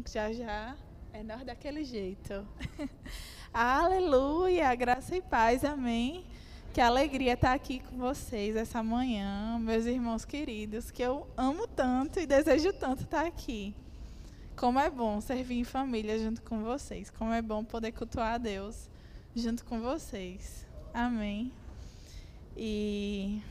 pouquinho, já já é nós daquele jeito. Aleluia, graça e paz, amém. Que alegria estar aqui com vocês essa manhã, meus irmãos queridos, que eu amo tanto e desejo tanto estar aqui. Como é bom servir em família junto com vocês. Como é bom poder cultuar a Deus junto com vocês. Amém. E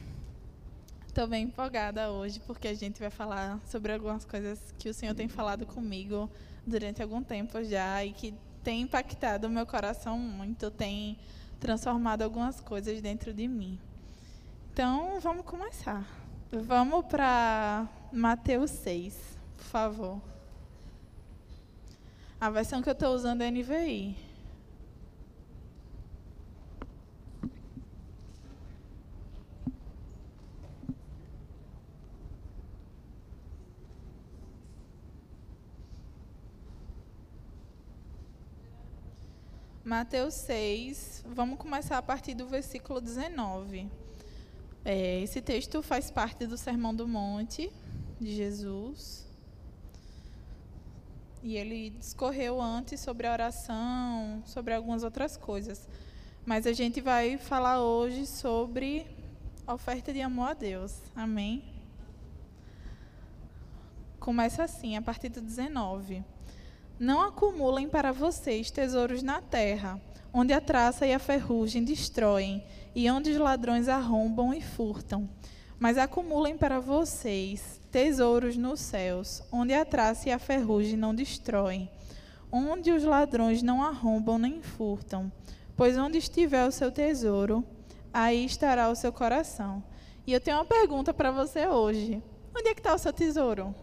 estou bem empolgada hoje porque a gente vai falar sobre algumas coisas que o Senhor tem falado comigo durante algum tempo já e que tem impactado o meu coração muito, tem transformado algumas coisas dentro de mim. Então, vamos começar. Vamos para Mateus 6, por favor. A versão que eu estou usando é NVI. Mateus 6, vamos começar a partir do versículo 19. É, esse texto faz parte do Sermão do Monte de Jesus. E ele discorreu antes sobre a oração, sobre algumas outras coisas. Mas a gente vai falar hoje sobre a oferta de amor a Deus. Amém? Começa assim, a partir do 19. Não acumulem para vocês tesouros na terra, onde a traça e a ferrugem destroem, e onde os ladrões arrombam e furtam. Mas acumulem para vocês tesouros nos céus, onde a traça e a ferrugem não destroem, onde os ladrões não arrombam nem furtam. Pois onde estiver o seu tesouro, aí estará o seu coração. E eu tenho uma pergunta para você hoje: onde é que está o seu tesouro?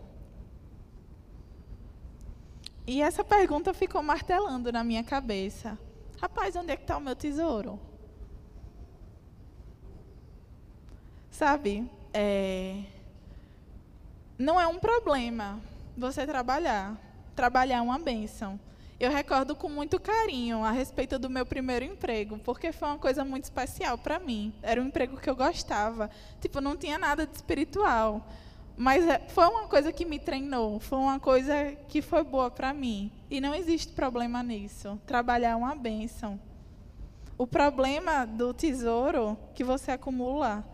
E essa pergunta ficou martelando na minha cabeça. Rapaz, onde é que está o meu tesouro? Sabe, é... não é um problema você trabalhar. Trabalhar é uma bênção. Eu recordo com muito carinho a respeito do meu primeiro emprego, porque foi uma coisa muito especial para mim. Era um emprego que eu gostava. Tipo, não tinha nada de espiritual. Mas é, foi uma coisa que me treinou, foi uma coisa que foi boa para mim. E não existe problema nisso. Trabalhar é uma bênção. O problema do tesouro que você acumula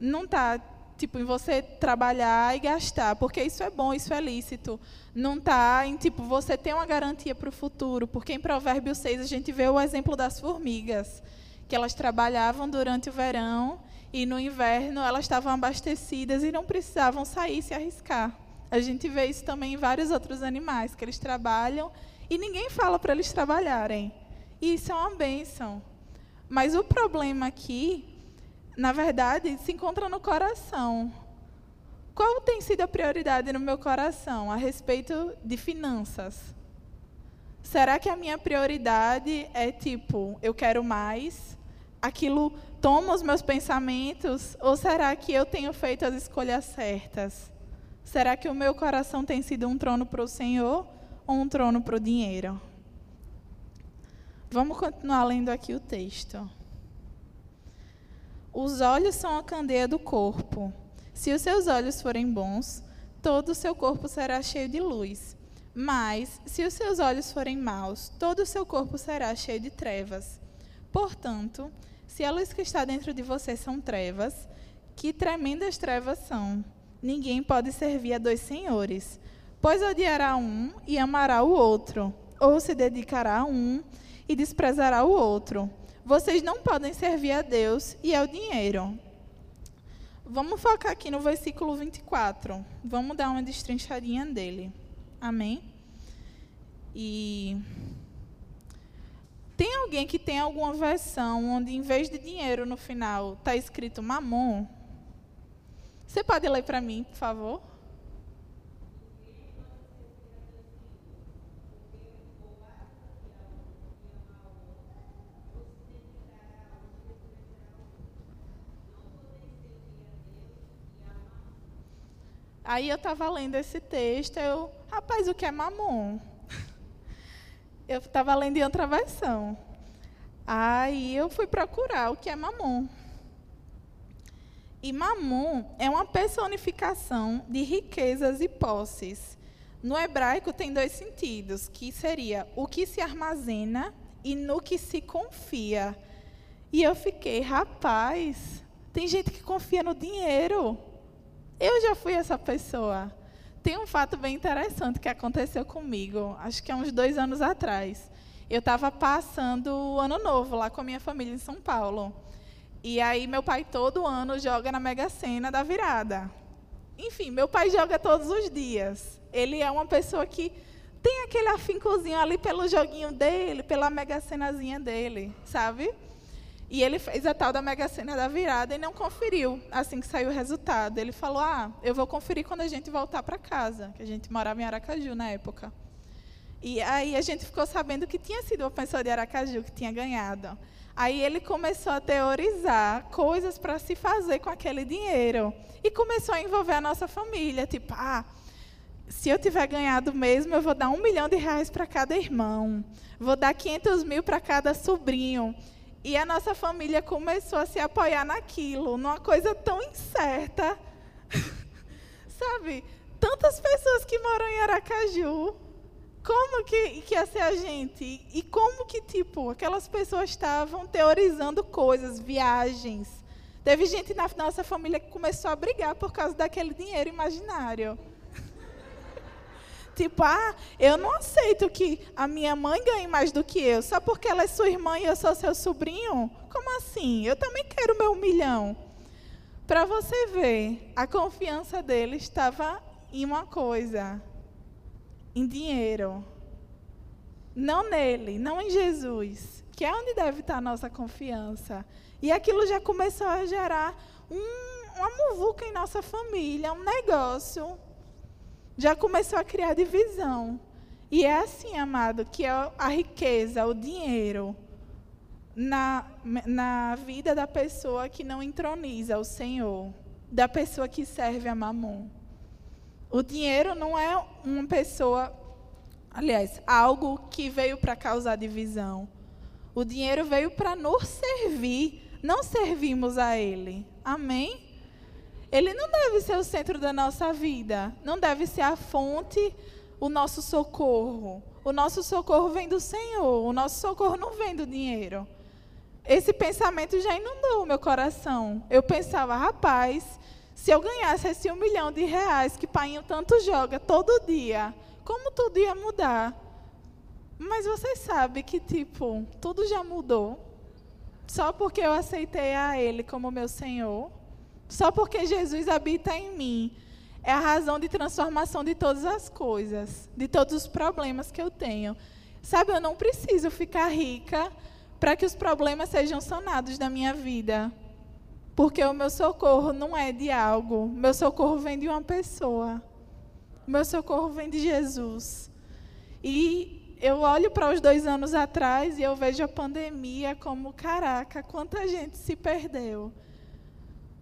não está tipo em você trabalhar e gastar, porque isso é bom, isso é lícito. Não está em tipo você ter uma garantia para o futuro, porque em Provérbios 6 a gente vê o exemplo das formigas, que elas trabalhavam durante o verão e no inverno elas estavam abastecidas e não precisavam sair se arriscar. A gente vê isso também em vários outros animais, que eles trabalham e ninguém fala para eles trabalharem. E isso é uma benção. Mas o problema aqui, na verdade, se encontra no coração. Qual tem sido a prioridade no meu coração a respeito de finanças? Será que a minha prioridade é tipo, eu quero mais, aquilo toma os meus pensamentos? Ou será que eu tenho feito as escolhas certas? Será que o meu coração tem sido um trono para o Senhor ou um trono para o dinheiro? Vamos continuar lendo aqui o texto. Os olhos são a candeia do corpo. Se os seus olhos forem bons, todo o seu corpo será cheio de luz. Mas, se os seus olhos forem maus, todo o seu corpo será cheio de trevas. Portanto, se a luz que está dentro de você são trevas, que tremendas trevas são. Ninguém pode servir a dois senhores, pois odiará um e amará o outro, ou se dedicará a um e desprezará o outro. Vocês não podem servir a Deus e ao dinheiro. Vamos focar aqui no versículo 24. Vamos dar uma destrinchadinha dele. Amém? E tem alguém que tem alguma versão onde, em vez de dinheiro no final, está escrito mamon? Você pode ler para mim, por favor? Aí eu estava lendo esse texto, eu, rapaz, o que é mamon? Eu estava lendo em outra versão. Aí eu fui procurar o que é mamon. E mamon é uma personificação de riquezas e posses. No hebraico tem dois sentidos, que seria o que se armazena e no que se confia. E eu fiquei, rapaz, tem gente que confia no dinheiro. Eu já fui essa pessoa. Tem um fato bem interessante que aconteceu comigo, acho que há uns dois anos atrás. Eu estava passando o ano novo lá com a minha família em São Paulo. E aí meu pai todo ano joga na Mega Sena da virada. Enfim, meu pai joga todos os dias. Ele é uma pessoa que tem aquele afincozinho ali pelo joguinho dele, pela Mega Senazinha dele, sabe? E ele fez a tal da Mega Sena da virada e não conferiu assim que saiu o resultado. Ele falou: Ah, eu vou conferir quando a gente voltar para casa, que a gente morava em Aracaju na época. E aí a gente ficou sabendo que tinha sido uma pessoa de Aracaju que tinha ganhado. Aí ele começou a teorizar coisas para se fazer com aquele dinheiro. E começou a envolver a nossa família. Tipo, ah, se eu tiver ganhado mesmo, eu vou dar um milhão de reais para cada irmão. Vou dar 500 mil para cada sobrinho. E a nossa família começou a se apoiar naquilo, numa coisa tão incerta. Sabe? Tantas pessoas que moram em Aracaju. Como que, que ia ser a gente? E como que, tipo, aquelas pessoas estavam teorizando coisas, viagens. Teve gente na nossa família que começou a brigar por causa daquele dinheiro imaginário. Tipo, ah, eu não aceito que a minha mãe ganhe mais do que eu, só porque ela é sua irmã e eu sou seu sobrinho? Como assim? Eu também quero meu milhão. Para você ver, a confiança dele estava em uma coisa: em dinheiro. Não nele, não em Jesus, que é onde deve estar a nossa confiança. E aquilo já começou a gerar um, uma muvuca em nossa família, um negócio já começou a criar divisão. E é assim, amado, que é a riqueza, o dinheiro, na, na vida da pessoa que não entroniza o Senhor, da pessoa que serve a mamon. O dinheiro não é uma pessoa, aliás, algo que veio para causar divisão. O dinheiro veio para nos servir, não servimos a ele. Amém? Ele não deve ser o centro da nossa vida, não deve ser a fonte, o nosso socorro. O nosso socorro vem do Senhor, o nosso socorro não vem do dinheiro. Esse pensamento já inundou o meu coração. Eu pensava, rapaz, se eu ganhasse esse um milhão de reais que pai tanto joga todo dia, como tudo ia mudar? Mas você sabe que, tipo, tudo já mudou. Só porque eu aceitei a Ele como meu Senhor. Só porque Jesus habita em mim é a razão de transformação de todas as coisas, de todos os problemas que eu tenho. Sabe, eu não preciso ficar rica para que os problemas sejam sanados da minha vida. Porque o meu socorro não é de algo, meu socorro vem de uma pessoa. Meu socorro vem de Jesus. E eu olho para os dois anos atrás e eu vejo a pandemia como, caraca, quanta gente se perdeu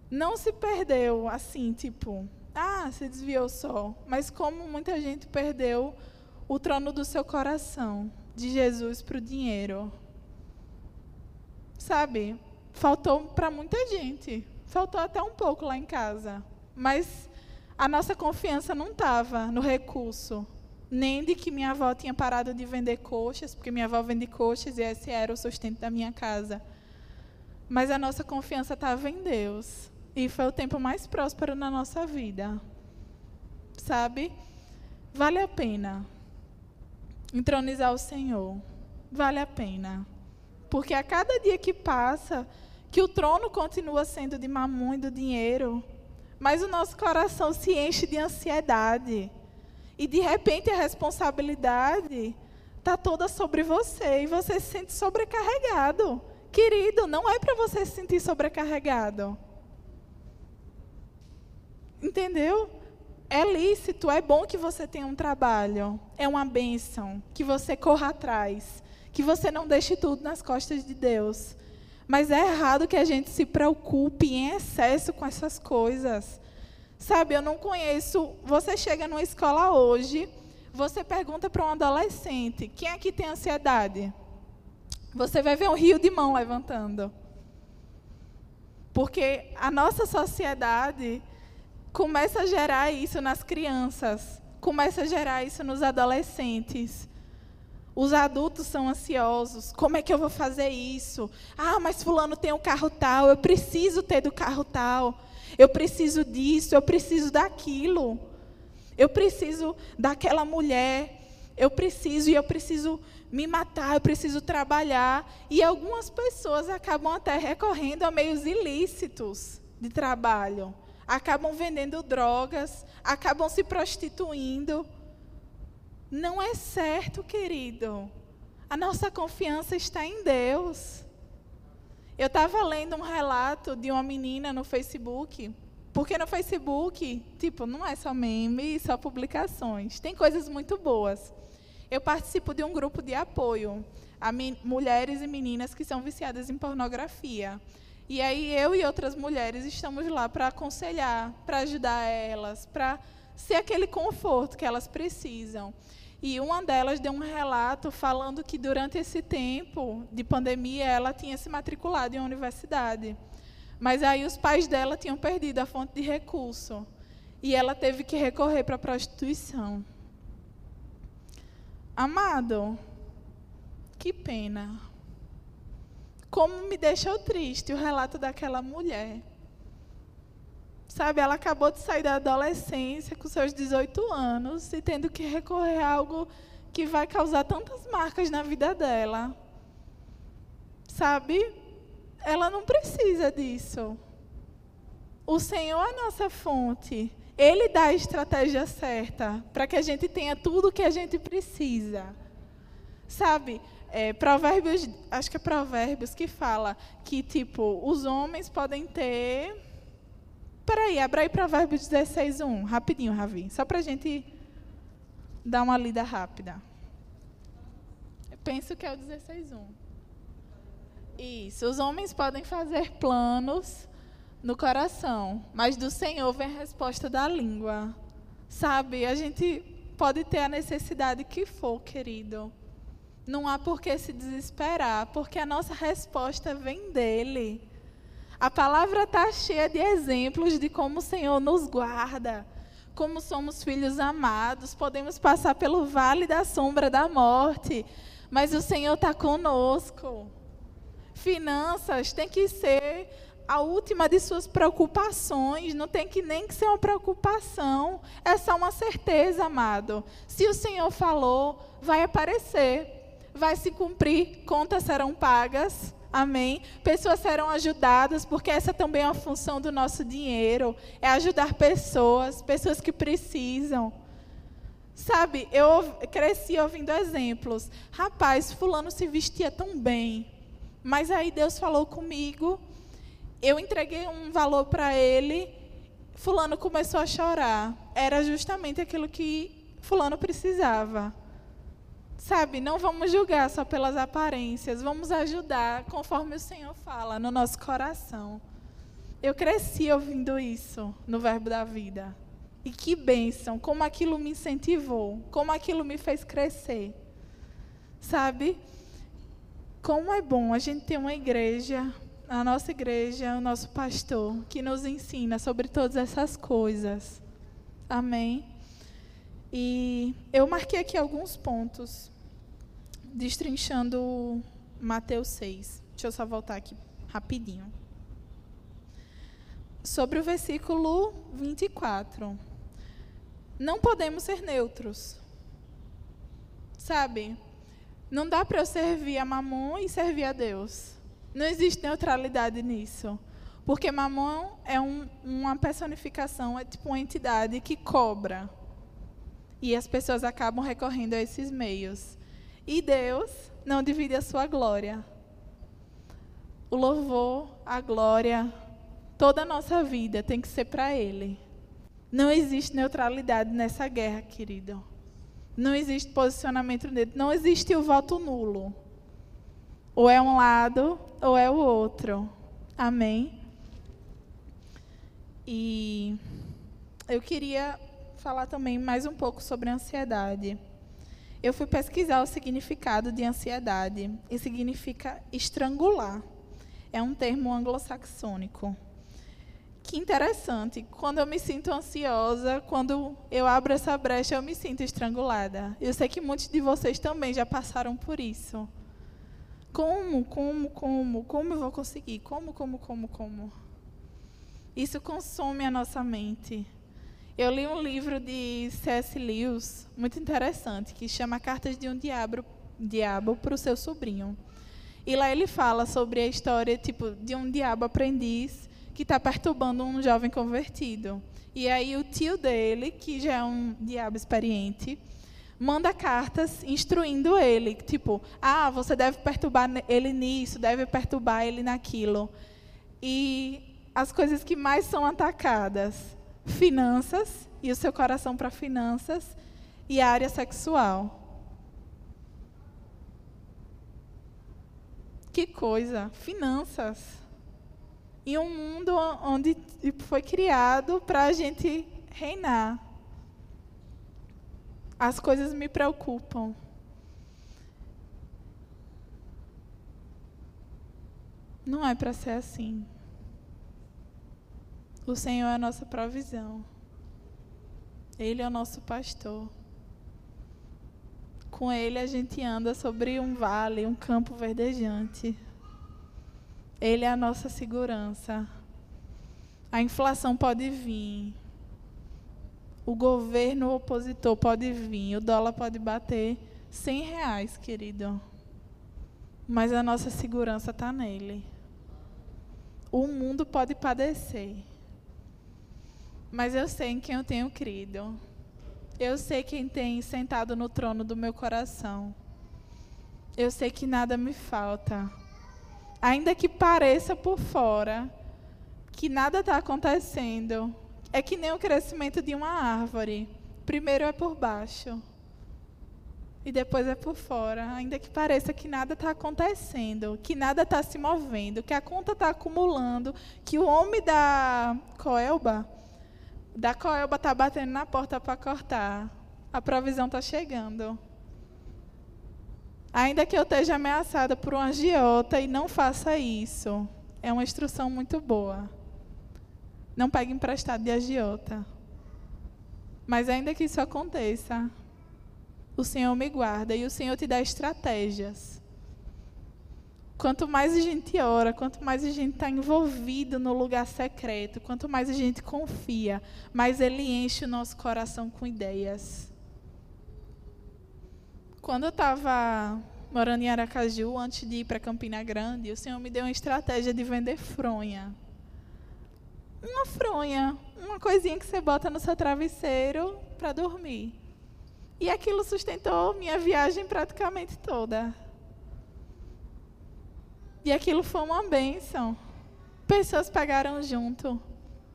não se perdeu assim, tipo, ah, se desviou só, mas como muita gente perdeu o trono do seu coração, de Jesus para o dinheiro. Sabe? Faltou para muita gente. Faltou até um pouco lá em casa. Mas a nossa confiança não estava no recurso. Nem de que minha avó tinha parado de vender coxas, porque minha avó vende coxas e esse era o sustento da minha casa. Mas a nossa confiança estava em Deus. E foi o tempo mais próspero na nossa vida. Sabe? Vale a pena entronizar o Senhor. Vale a pena. Porque a cada dia que passa, que o trono continua sendo de mamão e do dinheiro, mas o nosso coração se enche de ansiedade. E de repente a responsabilidade está toda sobre você e você se sente sobrecarregado. Querido, não é para você se sentir sobrecarregado. Entendeu? É lícito, é bom que você tenha um trabalho, é uma bênção, que você corra atrás, que você não deixe tudo nas costas de Deus. Mas é errado que a gente se preocupe em excesso com essas coisas. Sabe, eu não conheço. Você chega numa escola hoje, você pergunta para um adolescente: quem aqui tem ansiedade? Você vai ver um rio de mão levantando. Porque a nossa sociedade começa a gerar isso nas crianças. começa a gerar isso nos adolescentes. Os adultos são ansiosos. Como é que eu vou fazer isso? Ah, mas fulano tem um carro tal, eu preciso ter do carro tal. Eu preciso disso, eu preciso daquilo. Eu preciso daquela mulher. Eu preciso e eu preciso me matar, eu preciso trabalhar. E algumas pessoas acabam até recorrendo a meios ilícitos de trabalho. Acabam vendendo drogas, acabam se prostituindo. Não é certo, querido. A nossa confiança está em Deus. Eu estava lendo um relato de uma menina no Facebook, porque no Facebook, tipo, não é só meme, só publicações. Tem coisas muito boas. Eu participo de um grupo de apoio a mulheres e meninas que são viciadas em pornografia. E aí eu e outras mulheres estamos lá para aconselhar, para ajudar elas, para ser aquele conforto que elas precisam. E uma delas deu um relato falando que durante esse tempo de pandemia ela tinha se matriculado em uma universidade. Mas aí os pais dela tinham perdido a fonte de recurso. E ela teve que recorrer para a prostituição. Amado, que pena. Como me deixou triste o relato daquela mulher. Sabe, ela acabou de sair da adolescência com seus 18 anos e tendo que recorrer a algo que vai causar tantas marcas na vida dela. Sabe? Ela não precisa disso. O Senhor é nossa fonte. Ele dá a estratégia certa para que a gente tenha tudo o que a gente precisa. Sabe? É, provérbios, acho que é Provérbios que fala que, tipo, os homens podem ter Peraí, abra aí Provérbios 16, 1. Rapidinho, Ravi. Só para a gente dar uma lida rápida. Eu penso que é o 16, 1. Isso. Os homens podem fazer planos no coração, mas do Senhor vem a resposta da língua. Sabe, a gente pode ter a necessidade que for, querido. Não há por que se desesperar, porque a nossa resposta vem dele. A palavra está cheia de exemplos de como o Senhor nos guarda, como somos filhos amados, podemos passar pelo vale da sombra da morte, mas o Senhor está conosco. Finanças tem que ser a última de suas preocupações, não tem que nem que ser uma preocupação, é só uma certeza, amado. Se o Senhor falou, vai aparecer, vai se cumprir, contas serão pagas. Amém? Pessoas serão ajudadas, porque essa também é uma função do nosso dinheiro, é ajudar pessoas, pessoas que precisam. Sabe, eu cresci ouvindo exemplos. Rapaz, fulano se vestia tão bem, mas aí Deus falou comigo, eu entreguei um valor para ele, fulano começou a chorar. Era justamente aquilo que fulano precisava. Sabe, não vamos julgar só pelas aparências, vamos ajudar conforme o Senhor fala no nosso coração. Eu cresci ouvindo isso no Verbo da Vida. E que bênção, como aquilo me incentivou, como aquilo me fez crescer. Sabe? Como é bom a gente ter uma igreja, a nossa igreja, o nosso pastor, que nos ensina sobre todas essas coisas. Amém? E eu marquei aqui alguns pontos, destrinchando Mateus 6. Deixa eu só voltar aqui rapidinho. Sobre o versículo 24. Não podemos ser neutros. Sabe? Não dá para eu servir a Mamon e servir a Deus. Não existe neutralidade nisso. Porque Mamon é um, uma personificação, é tipo uma entidade que cobra. E as pessoas acabam recorrendo a esses meios. E Deus não divide a sua glória. O louvor, a glória, toda a nossa vida tem que ser para Ele. Não existe neutralidade nessa guerra, querido. Não existe posicionamento dele. Não existe o voto nulo. Ou é um lado, ou é o outro. Amém? E eu queria falar também mais um pouco sobre ansiedade. Eu fui pesquisar o significado de ansiedade e significa estrangular. É um termo anglo-saxônico Que interessante. Quando eu me sinto ansiosa, quando eu abro essa brecha, eu me sinto estrangulada. Eu sei que muitos de vocês também já passaram por isso. Como, como, como, como eu vou conseguir? Como, como, como, como? Isso consome a nossa mente. Eu li um livro de C.S. Lewis, muito interessante, que chama Cartas de um Diabo, Diabo para o seu sobrinho. E lá ele fala sobre a história tipo de um diabo aprendiz que está perturbando um jovem convertido. E aí o tio dele, que já é um diabo experiente, manda cartas instruindo ele, tipo, ah, você deve perturbar ele nisso, deve perturbar ele naquilo. E as coisas que mais são atacadas, finanças e o seu coração para finanças e a área sexual. Que coisa, finanças em um mundo onde tipo, foi criado para a gente reinar. As coisas me preocupam. Não é para ser assim. O Senhor é a nossa provisão. Ele é o nosso pastor. Com Ele a gente anda sobre um vale, um campo verdejante. Ele é a nossa segurança. A inflação pode vir. O governo opositor pode vir. O dólar pode bater 100 reais, querido. Mas a nossa segurança está nele. O mundo pode padecer. Mas eu sei em quem eu tenho crido. Eu sei quem tem sentado no trono do meu coração. Eu sei que nada me falta ainda que pareça por fora que nada está acontecendo, é que nem o crescimento de uma árvore. Primeiro é por baixo e depois é por fora. Ainda que pareça que nada está acontecendo, que nada está se movendo, que a conta está acumulando, que o homem da Coelba, da Coelba está batendo na porta para cortar. A provisão está chegando. Ainda que eu esteja ameaçada por um agiota e não faça isso. É uma instrução muito boa. Não pegue emprestado de agiota. Mas ainda que isso aconteça, o Senhor me guarda e o Senhor te dá estratégias. Quanto mais a gente ora, quanto mais a gente está envolvido no lugar secreto, quanto mais a gente confia, mais Ele enche o nosso coração com ideias. Quando eu estava morando em Aracaju, antes de ir para Campina Grande, o Senhor me deu uma estratégia de vender fronha. Uma fronha, uma coisinha que você bota no seu travesseiro para dormir. E aquilo sustentou minha viagem praticamente toda. E aquilo foi uma bênção. Pessoas pegaram junto.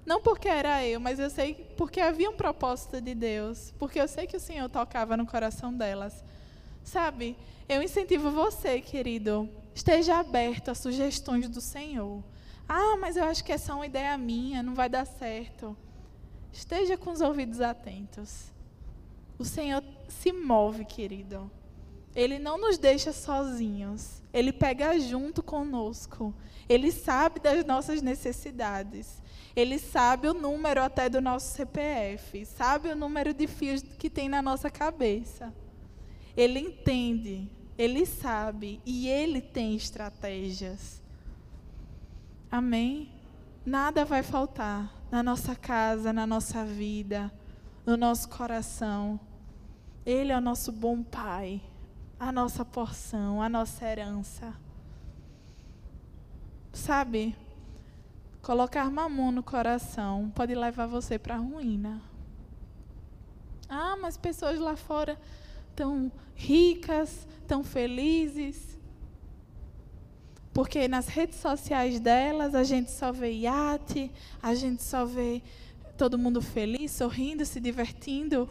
Não porque era eu, mas eu sei porque havia um propósito de Deus. Porque eu sei que o Senhor tocava no coração delas. Sabe, eu incentivo você, querido, esteja aberto a sugestões do Senhor. Ah, mas eu acho que é uma ideia minha, não vai dar certo. Esteja com os ouvidos atentos. O Senhor se move, querido. Ele não nos deixa sozinhos. Ele pega junto conosco. Ele sabe das nossas necessidades. Ele sabe o número até do nosso CPF. Sabe o número de fios que tem na nossa cabeça. Ele entende, ele sabe e ele tem estratégias. Amém? Nada vai faltar na nossa casa, na nossa vida, no nosso coração. Ele é o nosso bom Pai, a nossa porção, a nossa herança. Sabe, colocar mamão no coração pode levar você para a ruína. Ah, mas pessoas lá fora tão ricas, tão felizes. Porque nas redes sociais delas a gente só vê iate, a gente só vê todo mundo feliz, sorrindo, se divertindo.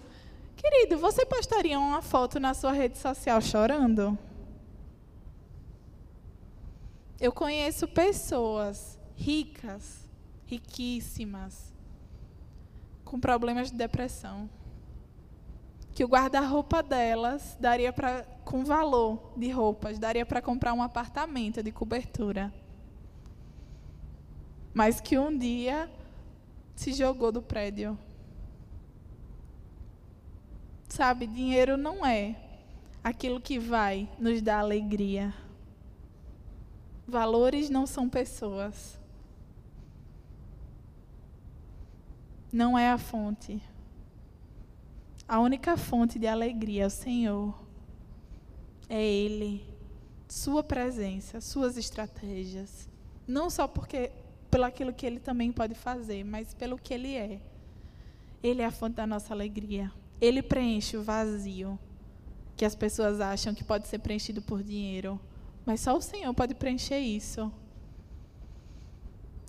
Querido, você postaria uma foto na sua rede social chorando? Eu conheço pessoas ricas, riquíssimas, com problemas de depressão que o guarda-roupa delas daria para com valor de roupas, daria para comprar um apartamento de cobertura. Mas que um dia se jogou do prédio. Sabe, dinheiro não é aquilo que vai nos dar alegria. Valores não são pessoas. Não é a fonte. A única fonte de alegria é o Senhor. É Ele. Sua presença, suas estratégias. Não só porque pelo aquilo que Ele também pode fazer, mas pelo que Ele é. Ele é a fonte da nossa alegria. Ele preenche o vazio que as pessoas acham que pode ser preenchido por dinheiro. Mas só o Senhor pode preencher isso.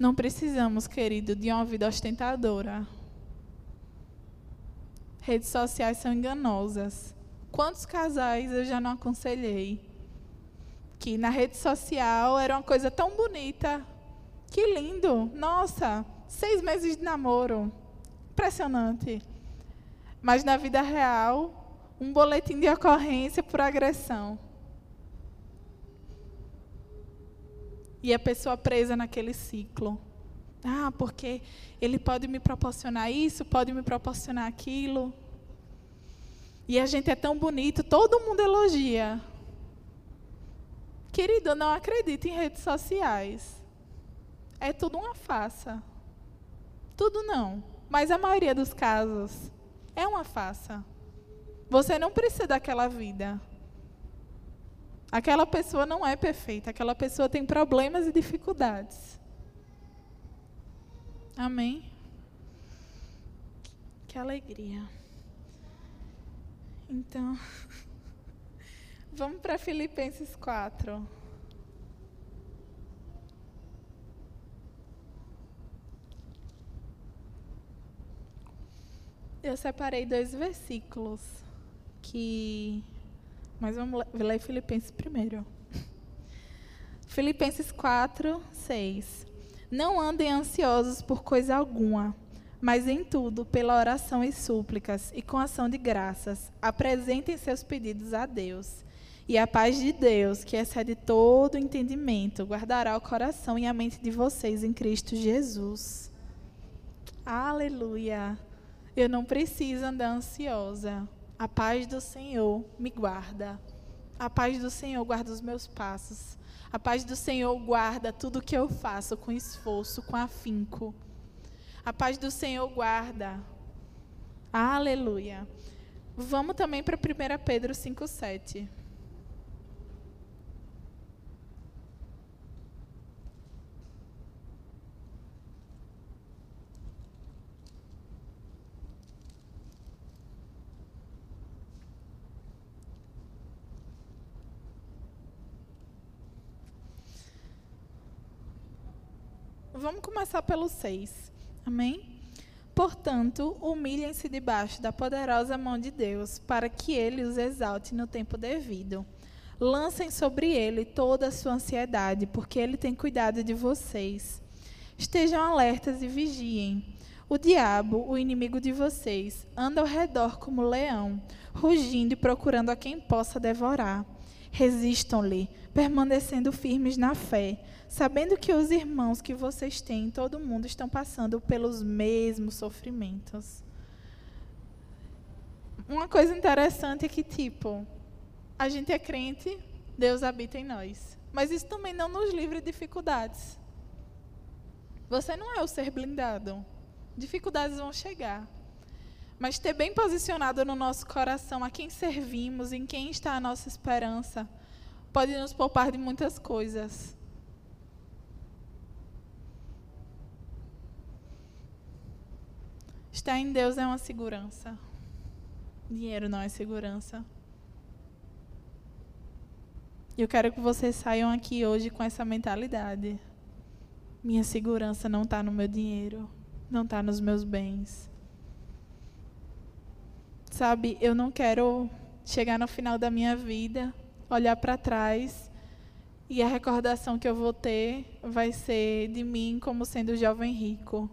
Não precisamos, querido, de uma vida ostentadora. Redes sociais são enganosas. Quantos casais eu já não aconselhei? Que na rede social era uma coisa tão bonita. Que lindo! Nossa, seis meses de namoro. Impressionante. Mas na vida real, um boletim de ocorrência por agressão. E a pessoa presa naquele ciclo. Ah, porque ele pode me proporcionar isso, pode me proporcionar aquilo. E a gente é tão bonito, todo mundo elogia. Querido, não acredite em redes sociais. É tudo uma farsa. Tudo não. Mas a maioria dos casos é uma farsa. Você não precisa daquela vida. Aquela pessoa não é perfeita, aquela pessoa tem problemas e dificuldades. Amém? Que alegria. Então, vamos para Filipenses 4. Eu separei dois versículos que. Mas vamos ler Filipenses primeiro. Filipenses 4, 6. Não andem ansiosos por coisa alguma, mas em tudo, pela oração e súplicas e com ação de graças, apresentem seus pedidos a Deus. E a paz de Deus, que excede todo entendimento, guardará o coração e a mente de vocês em Cristo Jesus. Aleluia. Eu não preciso andar ansiosa. A paz do Senhor me guarda. A paz do Senhor guarda os meus passos. A paz do Senhor guarda tudo que eu faço com esforço, com afinco. A paz do Senhor guarda. Aleluia. Vamos também para 1 Pedro 5,7. Vamos começar pelo 6. Amém? Portanto, humilhem-se debaixo da poderosa mão de Deus, para que ele os exalte no tempo devido. Lancem sobre ele toda a sua ansiedade, porque ele tem cuidado de vocês. Estejam alertas e vigiem. O diabo, o inimigo de vocês, anda ao redor como leão, rugindo e procurando a quem possa devorar. Resistam-lhe, permanecendo firmes na fé sabendo que os irmãos que vocês têm, todo mundo, estão passando pelos mesmos sofrimentos. Uma coisa interessante é que, tipo, a gente é crente, Deus habita em nós. Mas isso também não nos livra de dificuldades. Você não é o ser blindado. Dificuldades vão chegar. Mas ter bem posicionado no nosso coração a quem servimos, em quem está a nossa esperança, pode nos poupar de muitas coisas. Estar em Deus é uma segurança. Dinheiro não é segurança. Eu quero que vocês saiam aqui hoje com essa mentalidade. Minha segurança não está no meu dinheiro, não está nos meus bens. Sabe, eu não quero chegar no final da minha vida, olhar para trás e a recordação que eu vou ter vai ser de mim como sendo jovem rico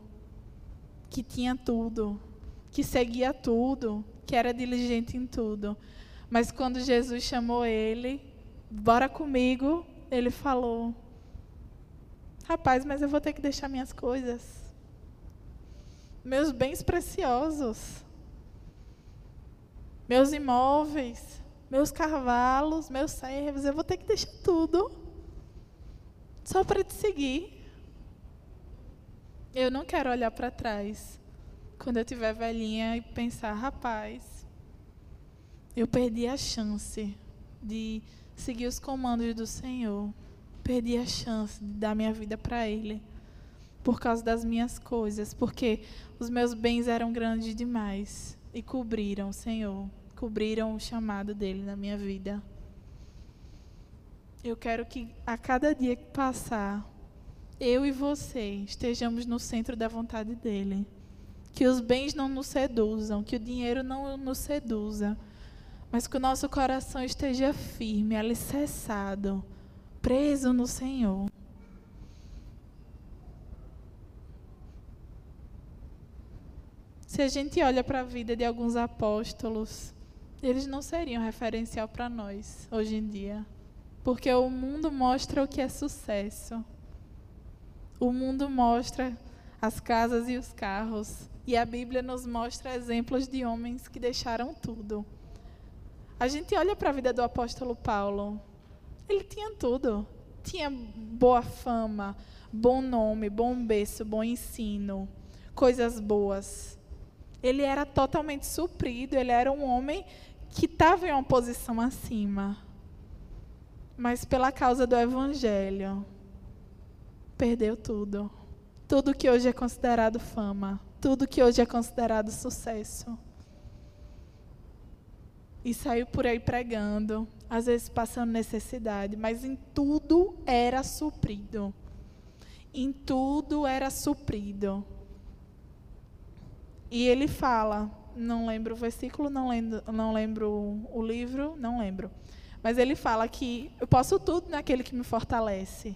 que tinha tudo, que seguia tudo, que era diligente em tudo. Mas quando Jesus chamou ele, bora comigo, ele falou: Rapaz, mas eu vou ter que deixar minhas coisas. meus bens preciosos, meus imóveis, meus cavalos, meus servos, eu vou ter que deixar tudo só para te seguir. Eu não quero olhar para trás quando eu tiver velhinha e pensar, rapaz, eu perdi a chance de seguir os comandos do Senhor. Perdi a chance de dar minha vida para Ele por causa das minhas coisas, porque os meus bens eram grandes demais e cobriram, Senhor, cobriram o chamado dele na minha vida. Eu quero que a cada dia que passar, eu e você estejamos no centro da vontade dele. Que os bens não nos seduzam, que o dinheiro não nos seduza, mas que o nosso coração esteja firme, alicerçado, preso no Senhor. Se a gente olha para a vida de alguns apóstolos, eles não seriam referencial para nós hoje em dia. Porque o mundo mostra o que é sucesso. O mundo mostra as casas e os carros. E a Bíblia nos mostra exemplos de homens que deixaram tudo. A gente olha para a vida do apóstolo Paulo. Ele tinha tudo. Tinha boa fama, bom nome, bom berço, bom ensino, coisas boas. Ele era totalmente suprido, ele era um homem que estava em uma posição acima. Mas pela causa do evangelho, perdeu tudo. Tudo que hoje é considerado fama, tudo que hoje é considerado sucesso. E saiu por aí pregando, às vezes passando necessidade, mas em tudo era suprido. Em tudo era suprido. E ele fala, não lembro o versículo, não lembro, não lembro o livro, não lembro. Mas ele fala que eu posso tudo naquele que me fortalece.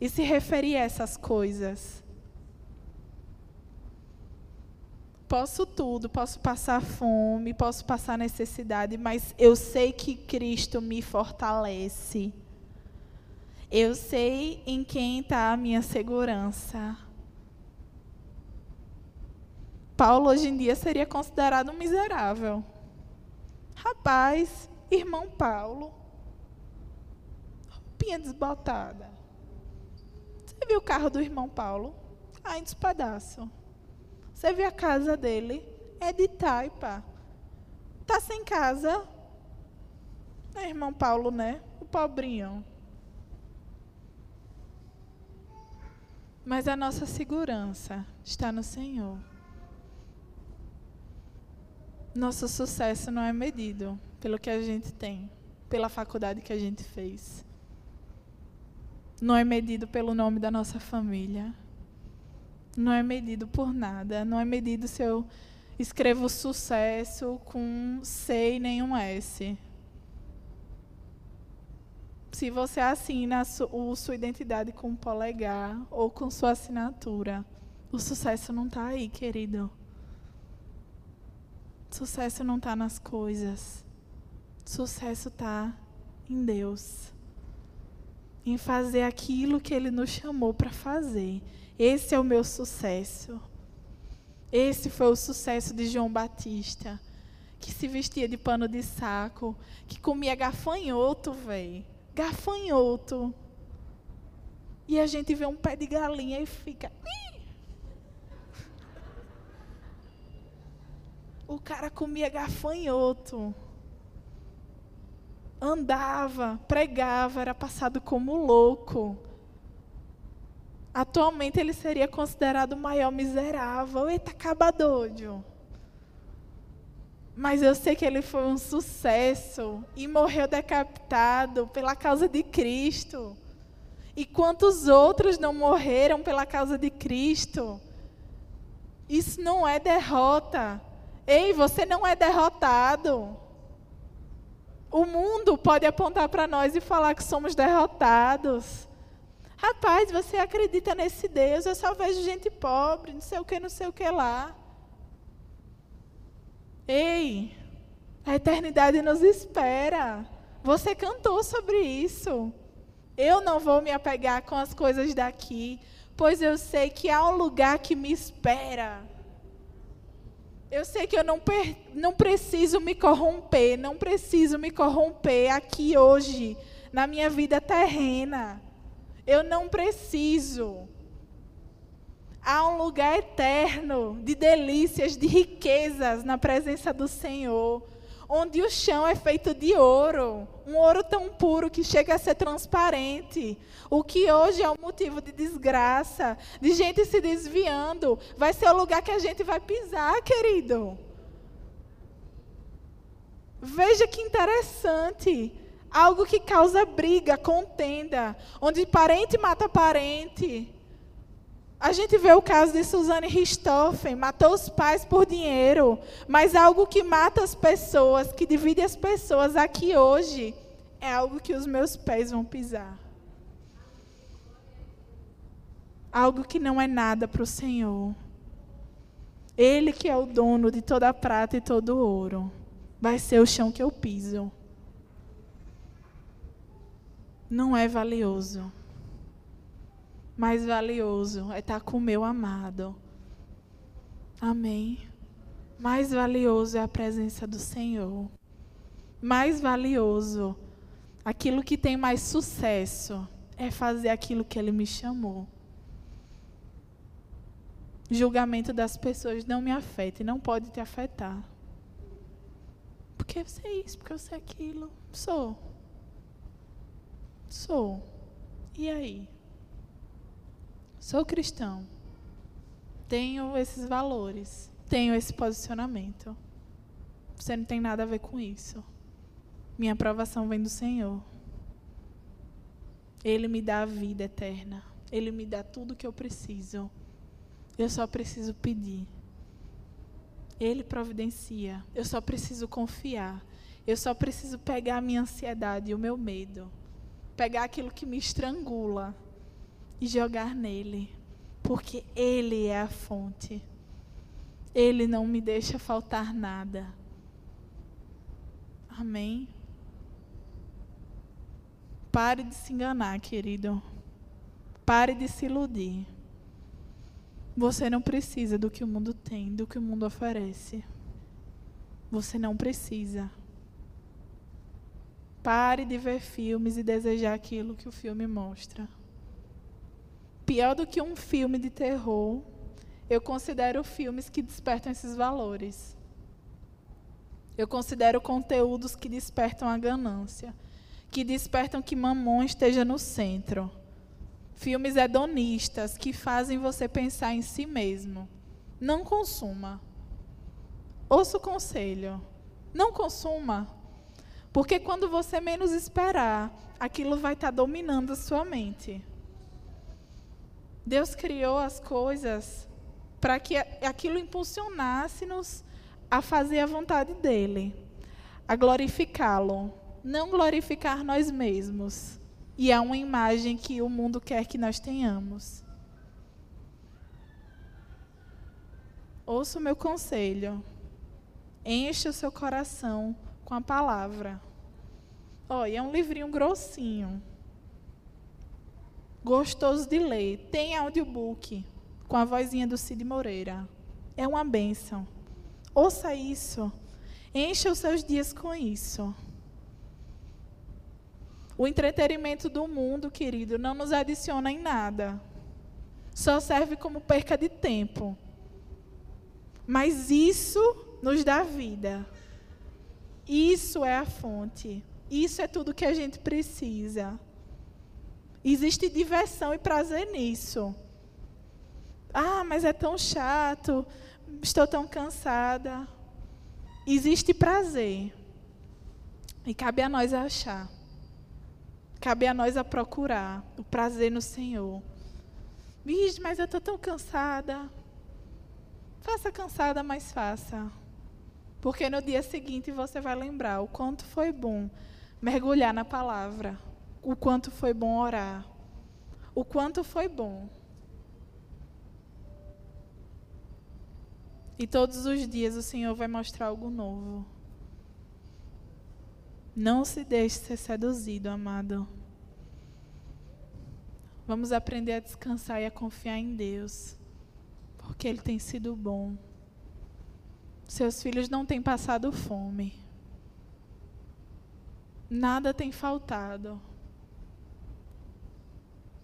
E se referir a essas coisas. Posso tudo, posso passar fome, posso passar necessidade, mas eu sei que Cristo me fortalece. Eu sei em quem está a minha segurança. Paulo hoje em dia seria considerado um miserável. Rapaz, irmão Paulo, roupinha desbotada. Você viu o carro do irmão Paulo? Ai, dos pedaços. Você viu a casa dele? É de taipa. Tá sem casa? É irmão Paulo, né? O pobrinho. Mas a nossa segurança está no Senhor. Nosso sucesso não é medido pelo que a gente tem, pela faculdade que a gente fez. Não é medido pelo nome da nossa família. Não é medido por nada. Não é medido se eu escrevo sucesso com C e nenhum S. Se você assina a sua identidade com um polegar ou com sua assinatura, o sucesso não está aí, querido. Sucesso não está nas coisas. Sucesso está em Deus. Em fazer aquilo que Ele nos chamou para fazer. Esse é o meu sucesso. Esse foi o sucesso de João Batista, que se vestia de pano de saco, que comia gafanhoto, velho. Gafanhoto. E a gente vê um pé de galinha e fica. O cara comia gafanhoto. Andava, pregava, era passado como louco. Atualmente ele seria considerado o maior miserável. Eita, cabadódio. Mas eu sei que ele foi um sucesso e morreu decapitado pela causa de Cristo. E quantos outros não morreram pela causa de Cristo? Isso não é derrota. Ei, você não é derrotado. O mundo pode apontar para nós e falar que somos derrotados. Rapaz, você acredita nesse Deus? Eu só vejo gente pobre, não sei o que, não sei o que lá. Ei, a eternidade nos espera. Você cantou sobre isso. Eu não vou me apegar com as coisas daqui, pois eu sei que há um lugar que me espera. Eu sei que eu não, não preciso me corromper, não preciso me corromper aqui hoje, na minha vida terrena. Eu não preciso. Há um lugar eterno de delícias, de riquezas na presença do Senhor onde o chão é feito de ouro, um ouro tão puro que chega a ser transparente. O que hoje é um motivo de desgraça, de gente se desviando, vai ser o lugar que a gente vai pisar, querido. Veja que interessante. Algo que causa briga, contenda, onde parente mata parente. A gente vê o caso de Suzane Richthofen, matou os pais por dinheiro, mas algo que mata as pessoas, que divide as pessoas aqui hoje, é algo que os meus pés vão pisar. Algo que não é nada para o Senhor. Ele que é o dono de toda a prata e todo o ouro, vai ser o chão que eu piso. Não é valioso mais valioso é estar com o meu amado. Amém. Mais valioso é a presença do Senhor. Mais valioso, aquilo que tem mais sucesso, é fazer aquilo que Ele me chamou. Julgamento das pessoas não me afeta e não pode te afetar. Porque eu sei isso, porque eu sei aquilo. Sou. Sou. E aí? Sou cristão. Tenho esses valores. Tenho esse posicionamento. Você não tem nada a ver com isso. Minha aprovação vem do Senhor. Ele me dá a vida eterna. Ele me dá tudo o que eu preciso. Eu só preciso pedir. Ele providencia. Eu só preciso confiar. Eu só preciso pegar a minha ansiedade e o meu medo. Pegar aquilo que me estrangula e jogar nele, porque ele é a fonte. Ele não me deixa faltar nada. Amém. Pare de se enganar, querido. Pare de se iludir. Você não precisa do que o mundo tem, do que o mundo oferece. Você não precisa. Pare de ver filmes e desejar aquilo que o filme mostra pior do que um filme de terror, eu considero filmes que despertam esses valores. Eu considero conteúdos que despertam a ganância, que despertam que mamão esteja no centro. Filmes hedonistas que fazem você pensar em si mesmo. Não consuma. Ouça o conselho. Não consuma. Porque quando você menos esperar, aquilo vai estar dominando a sua mente. Deus criou as coisas para que aquilo impulsionasse-nos a fazer a vontade dEle, a glorificá-lo, não glorificar nós mesmos. E é uma imagem que o mundo quer que nós tenhamos. Ouça o meu conselho. Encha o seu coração com a palavra. Olha, é um livrinho grossinho gostoso de ler. Tem audiobook com a vozinha do Cid Moreira. É uma bênção. Ouça isso. Encha os seus dias com isso. O entretenimento do mundo, querido, não nos adiciona em nada. Só serve como perca de tempo. Mas isso nos dá vida. Isso é a fonte. Isso é tudo que a gente precisa. Existe diversão e prazer nisso. Ah, mas é tão chato, estou tão cansada. Existe prazer. E cabe a nós achar. Cabe a nós a procurar o prazer no Senhor. Vixe, mas eu estou tão cansada. Faça cansada, mas faça. Porque no dia seguinte você vai lembrar o quanto foi bom mergulhar na palavra o quanto foi bom orar. O quanto foi bom. E todos os dias o Senhor vai mostrar algo novo. Não se deixe ser seduzido, amado. Vamos aprender a descansar e a confiar em Deus, porque Ele tem sido bom. Seus filhos não têm passado fome. Nada tem faltado.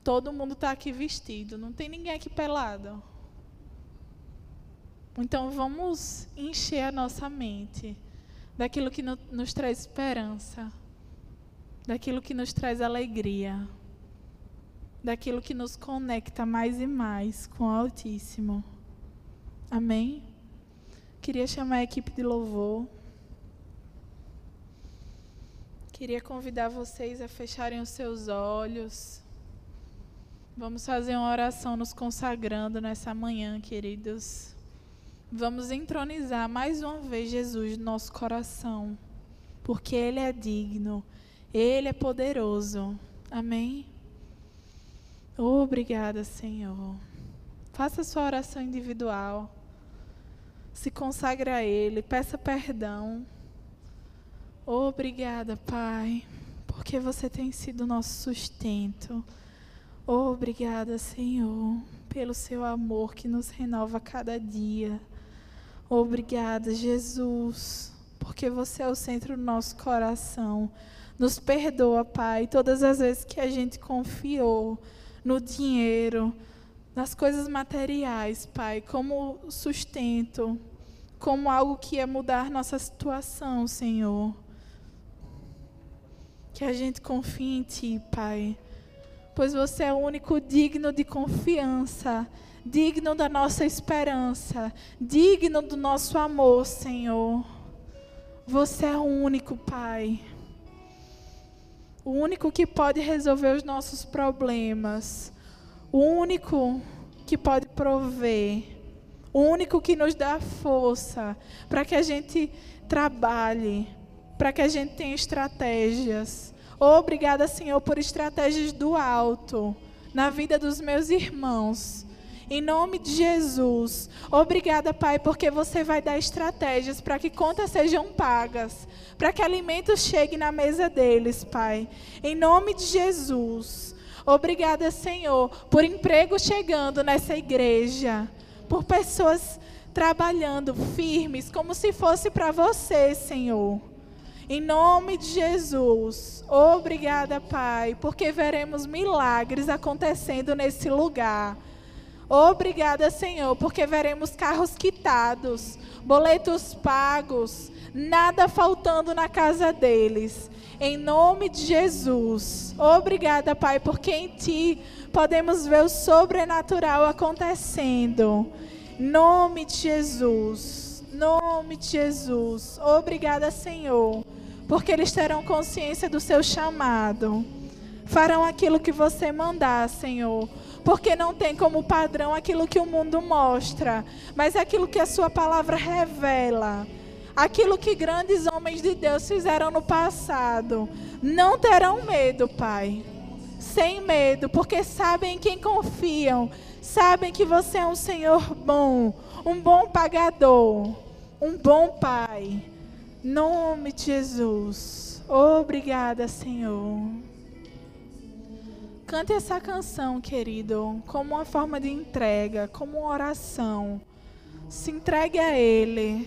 Todo mundo está aqui vestido, não tem ninguém aqui pelado. Então vamos encher a nossa mente daquilo que no, nos traz esperança, daquilo que nos traz alegria, daquilo que nos conecta mais e mais com o Altíssimo. Amém? Queria chamar a equipe de louvor. Queria convidar vocês a fecharem os seus olhos. Vamos fazer uma oração nos consagrando nessa manhã, queridos. Vamos entronizar mais uma vez Jesus no nosso coração, porque Ele é digno, Ele é poderoso. Amém? Obrigada, Senhor. Faça sua oração individual. Se consagre a Ele, peça perdão. Obrigada, Pai, porque você tem sido nosso sustento. Obrigada, Senhor, pelo seu amor que nos renova cada dia. Obrigada, Jesus, porque você é o centro do nosso coração. Nos perdoa, Pai, todas as vezes que a gente confiou no dinheiro, nas coisas materiais, Pai, como sustento, como algo que ia mudar nossa situação, Senhor. Que a gente confie em Ti, Pai, pois você é o único digno de confiança, digno da nossa esperança, digno do nosso amor, Senhor. Você é o único, Pai. O único que pode resolver os nossos problemas o único que pode prover, o único que nos dá força para que a gente trabalhe, para que a gente tenha estratégias. Obrigada, Senhor, por estratégias do alto na vida dos meus irmãos. Em nome de Jesus. Obrigada, Pai, porque você vai dar estratégias para que contas sejam pagas, para que alimentos cheguem na mesa deles, Pai. Em nome de Jesus. Obrigada, Senhor, por emprego chegando nessa igreja, por pessoas trabalhando firmes, como se fosse para você, Senhor. Em nome de Jesus, obrigada, Pai, porque veremos milagres acontecendo nesse lugar. Obrigada, Senhor, porque veremos carros quitados, boletos pagos, nada faltando na casa deles. Em nome de Jesus. Obrigada, Pai, porque em Ti podemos ver o sobrenatural acontecendo. Nome de Jesus. Nome de Jesus. Obrigada, Senhor, porque eles terão consciência do seu chamado. Farão aquilo que você mandar, Senhor porque não tem como padrão aquilo que o mundo mostra, mas aquilo que a sua palavra revela aquilo que grandes homens de Deus fizeram no passado. Não terão medo, Pai. Sem medo, porque sabem em quem confiam. Sabem que você é um Senhor bom, um bom pagador, um bom Pai. Nome de Jesus. Obrigada, Senhor. Cante essa canção, querido, como uma forma de entrega, como uma oração. Se entregue a Ele.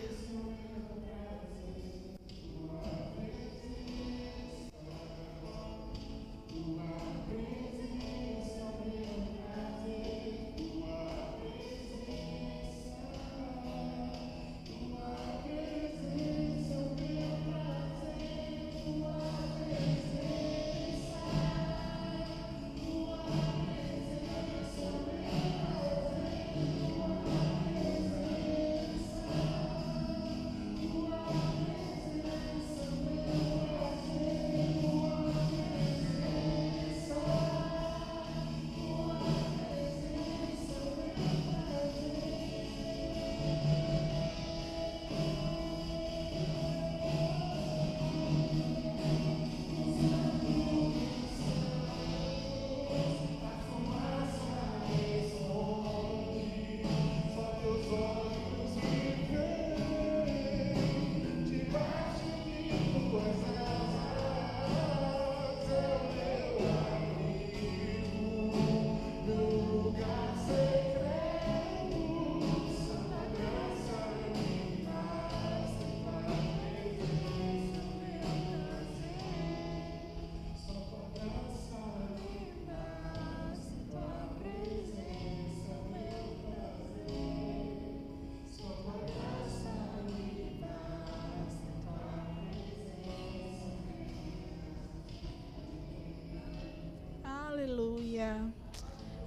Aleluia.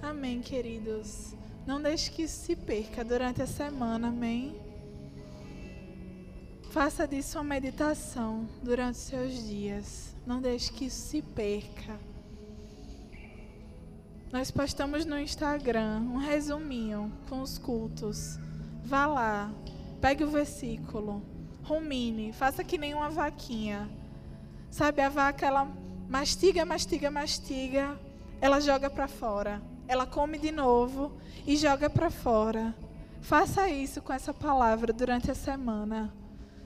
Amém, queridos. Não deixe que se perca durante a semana, amém? Faça disso uma meditação durante os seus dias. Não deixe que isso se perca. Nós postamos no Instagram um resuminho com os cultos. Vá lá, pegue o versículo, rumine, faça que nem uma vaquinha. Sabe, a vaca, ela mastiga, mastiga, mastiga, ela joga para fora. Ela come de novo e joga para fora. Faça isso com essa palavra durante a semana.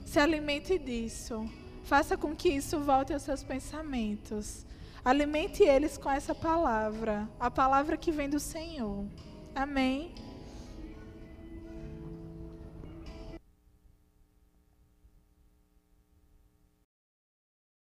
Se alimente disso. Faça com que isso volte aos seus pensamentos. Alimente eles com essa palavra, a palavra que vem do Senhor. Amém.